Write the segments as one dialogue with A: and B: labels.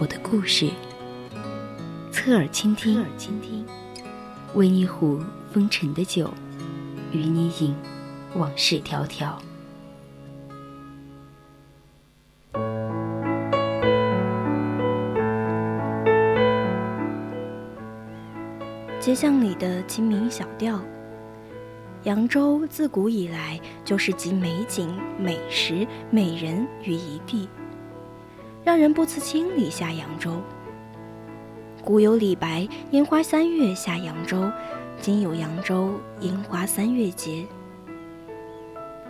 A: 我的故事，侧耳倾听，侧耳倾听，温一壶风尘的酒，与你饮往事迢迢。
B: 街巷里的清明小调。扬州自古以来就是集美景、美食、美人于一地，让人不辞千里下扬州。古有李白“烟花三月下扬州”，今有扬州“烟花三月节”。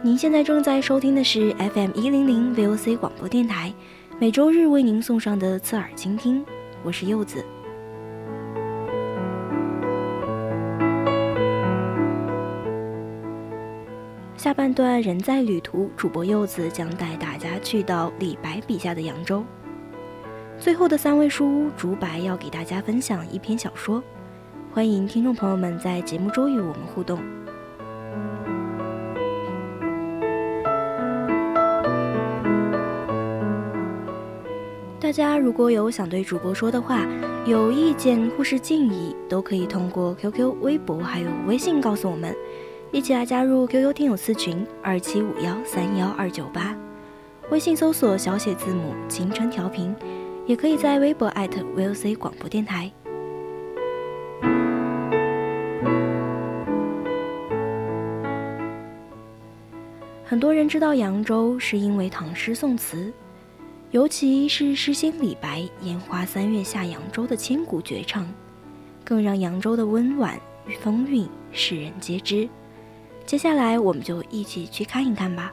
B: 您现在正在收听的是 FM 一零零 VOC 广播电台，每周日为您送上的侧耳倾听，我是柚子。下半段人在旅途，主播柚子将带大家去到李白笔下的扬州。最后的三位书屋，竹白要给大家分享一篇小说，欢迎听众朋友们在节目中与我们互动。大家如果有想对主播说的话，有意见或是建议，都可以通过 QQ、微博还有微信告诉我们。一起来加入 QQ 听友私群二七五幺三幺二九八，微信搜索小写字母青春调频，也可以在微博艾特 VOC 广播电台。很多人知道扬州是因为唐诗宋词，尤其是诗仙李白“烟花三月下扬州”的千古绝唱，更让扬州的温婉与风韵世人皆知。接下来，我们就一起去看一看吧。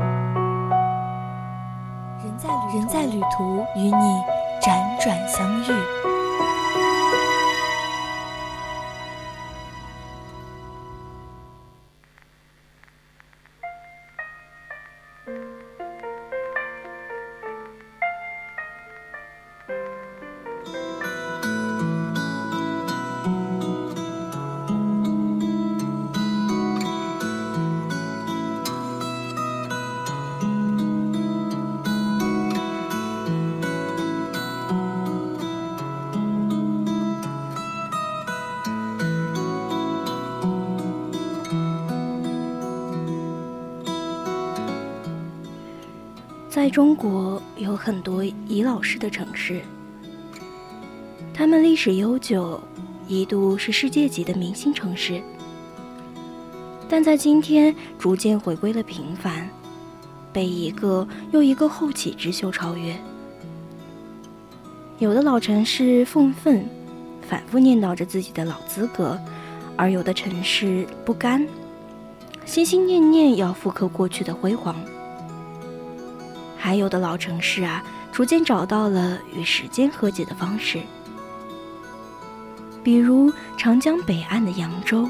C: 人在旅途，与你辗转相遇。
B: 在中国有很多遗老式的城市，它们历史悠久，一度是世界级的明星城市，但在今天逐渐回归了平凡，被一个又一个后起之秀超越。有的老城市愤愤，反复念叨着自己的老资格，而有的城市不甘，心心念念要复刻过去的辉煌。还有的老城市啊，逐渐找到了与时间和解的方式，比如长江北岸的扬州，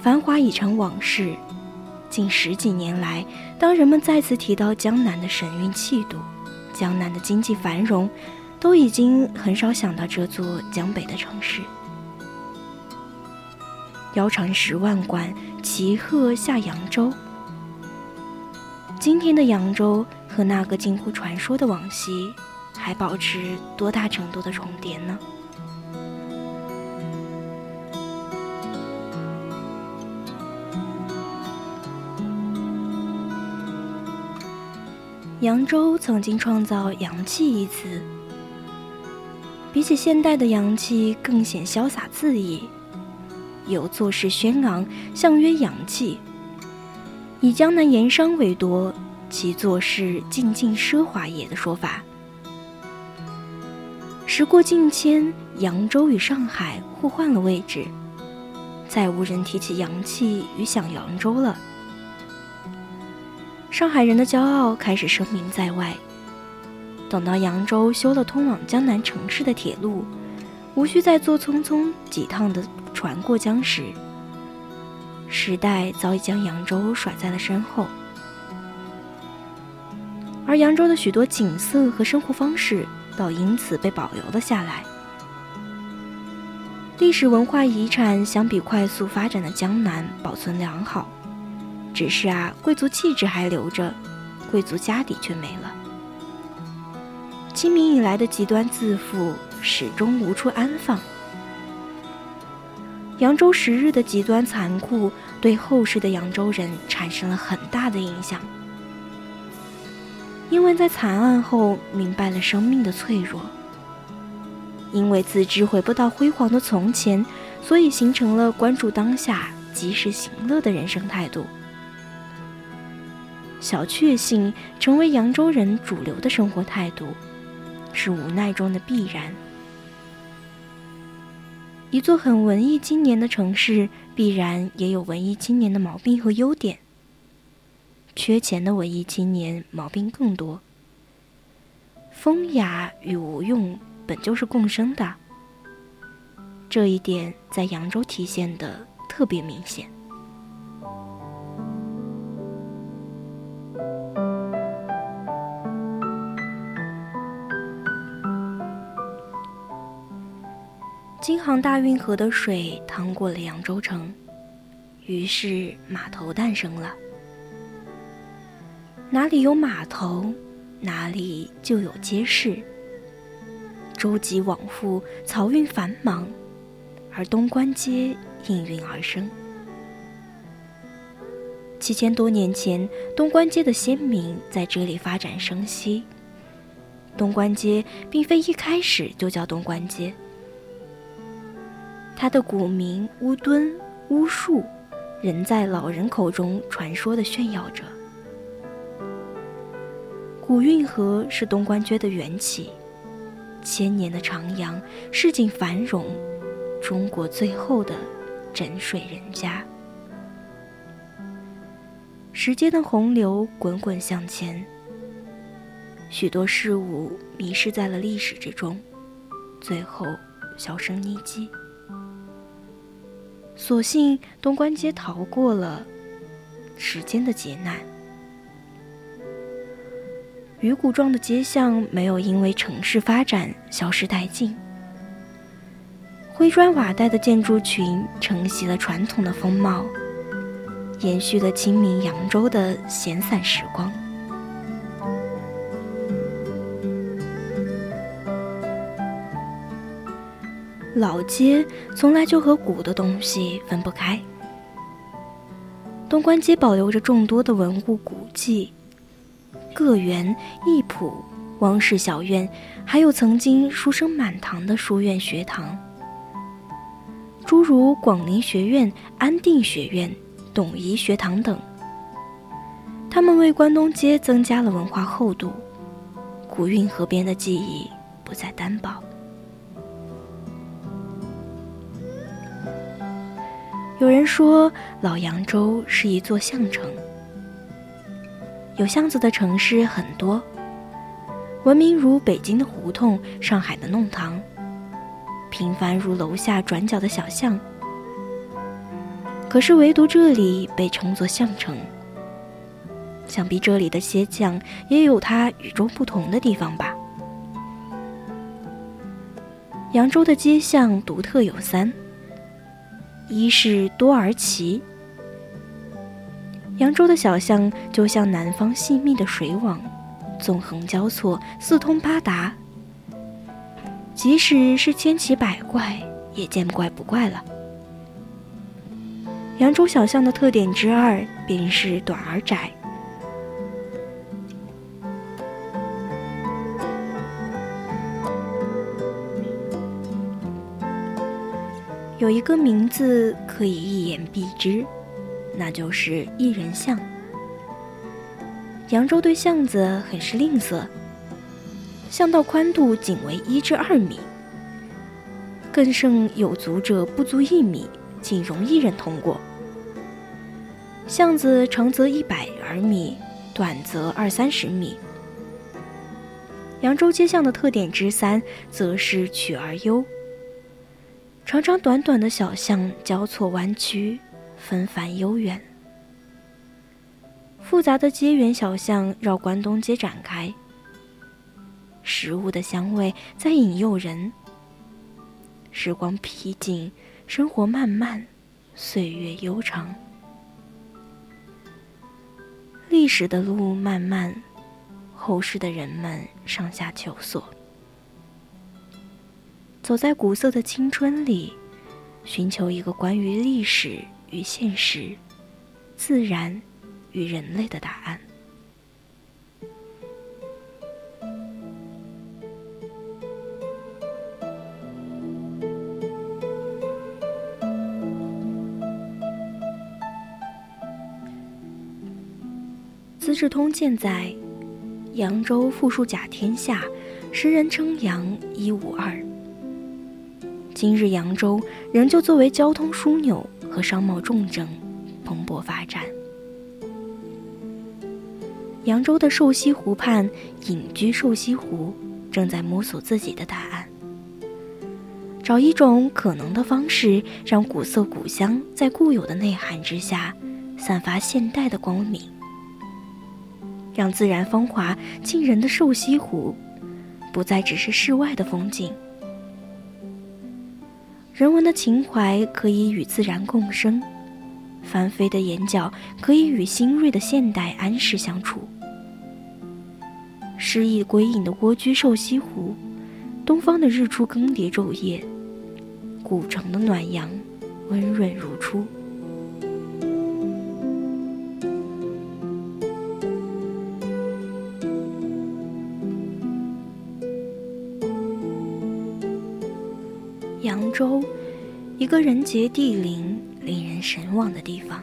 B: 繁华已成往事。近十几年来，当人们再次提到江南的神韵气度，江南的经济繁荣，都已经很少想到这座江北的城市。腰缠十万贯，骑鹤下扬州。今天的扬州和那个近乎传说的往昔，还保持多大程度的重叠呢？扬州曾经创造“洋气”一词，比起现代的洋气更显潇洒恣意，有作势轩昂，象约洋气，以江南盐商为多，其做事静静奢华也的说法。时过境迁，扬州与上海互换了位置，再无人提起洋气与想扬州了。上海人的骄傲开始声名在外。等到扬州修了通往江南城市的铁路，无需再坐匆匆几趟的船过江时，时代早已将扬州甩在了身后。而扬州的许多景色和生活方式，倒因此被保留了下来。历史文化遗产相比快速发展的江南保存良好。只是啊，贵族气质还留着，贵族家底却没了。清明以来的极端自负始终无处安放。扬州十日的极端残酷，对后世的扬州人产生了很大的影响。因为在惨案后明白了生命的脆弱，因为自知回不到辉煌的从前，所以形成了关注当下、及时行乐的人生态度。小确幸成为扬州人主流的生活态度，是无奈中的必然。一座很文艺青年的城市，必然也有文艺青年的毛病和优点。缺钱的文艺青年毛病更多。风雅与无用本就是共生的，这一点在扬州体现的特别明显。京杭大运河的水淌过了扬州城，于是码头诞生了。哪里有码头，哪里就有街市。舟楫往复，漕运繁忙，而东关街应运而生。七千多年前，东关街的先民在这里发展生息。东关街并非一开始就叫东关街。它的古名乌墩、乌树，仍在老人口中传说的炫耀着。古运河是东关街的缘起，千年的徜徉，市井繁荣，中国最后的枕水人家。时间的洪流滚滚向前，许多事物迷失在了历史之中，最后销声匿迹。所幸东关街逃过了时间的劫难，鱼骨状的街巷没有因为城市发展消失殆尽，灰砖瓦带的建筑群承袭了传统的风貌，延续了清明扬州的闲散时光。老街从来就和古的东西分不开。东关街保留着众多的文物古迹，个园、艺圃、汪氏小院，还有曾经书生满堂的书院学堂，诸如广陵学院、安定学院、董仪学堂等。他们为关东街增加了文化厚度，古运河边的记忆不再单薄。有人说，老扬州是一座巷城，有巷子的城市很多，闻名如北京的胡同、上海的弄堂，平凡如楼下转角的小巷。可是唯独这里被称作巷城，想必这里的鞋匠也有他与众不同的地方吧。扬州的街巷独特有三。一是多而奇。扬州的小巷就像南方细密的水网，纵横交错，四通八达。即使是千奇百怪，也见怪不怪了。扬州小巷的特点之二，便是短而窄。有一个名字可以一言蔽之，那就是一人巷。扬州对巷子很是吝啬，巷道宽度仅为一至二米，更甚有足者不足一米，仅容一人通过。巷子长则一百而米，短则二三十米。扬州街巷的特点之三，则是曲而幽。长长短短的小巷交错弯曲，纷繁悠远。复杂的街园小巷绕关东街展开，食物的香味在引诱人。时光僻静，生活漫漫，岁月悠长。历史的路漫漫，后世的人们上下求索。走在古色的青春里，寻求一个关于历史与现实、自然与人类的答案。《资治通鉴》在扬州富庶甲天下，时人称扬一五二。今日扬州仍旧作为交通枢纽和商贸重镇蓬勃发展。扬州的瘦西湖畔隐居瘦西湖正在摸索自己的答案，找一种可能的方式，让古色古香在固有的内涵之下散发现代的光明，让自然风华浸人的瘦西湖不再只是世外的风景。人文的情怀可以与自然共生，翻飞的眼角可以与新锐的现代安适相处。诗意归隐的蜗居瘦西湖，东方的日出更迭昼夜，古城的暖阳温润如初。扬州，一个人杰地灵、令人神往的地方。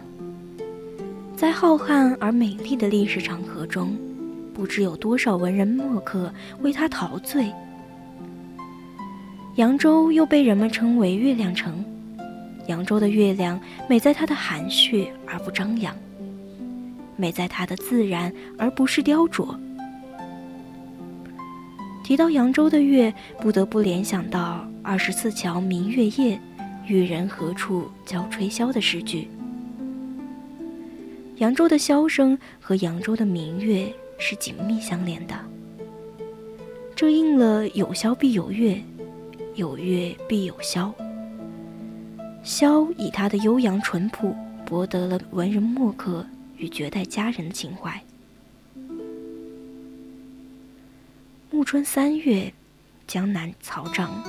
B: 在浩瀚而美丽的历史长河中，不知有多少文人墨客为它陶醉。扬州又被人们称为月亮城。扬州的月亮美在它的含蓄而不张扬，美在它的自然而不是雕琢。提到扬州的月，不得不联想到二十四桥明月夜，玉人何处教吹箫的诗句。扬州的箫声和扬州的明月是紧密相连的，这应了有箫必有月，有月必有箫。箫以它的悠扬淳朴，博得了文人墨客与绝代佳人的情怀。暮春三月，江南草长，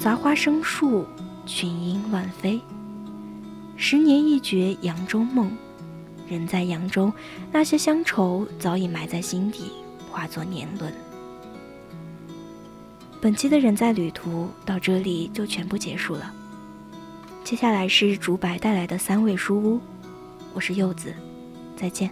B: 杂花生树，群莺乱飞。十年一觉扬州梦，人在扬州，那些乡愁早已埋在心底，化作年轮。本期的人在旅途到这里就全部结束了。接下来是竹白带来的三味书屋，我是柚子，再见。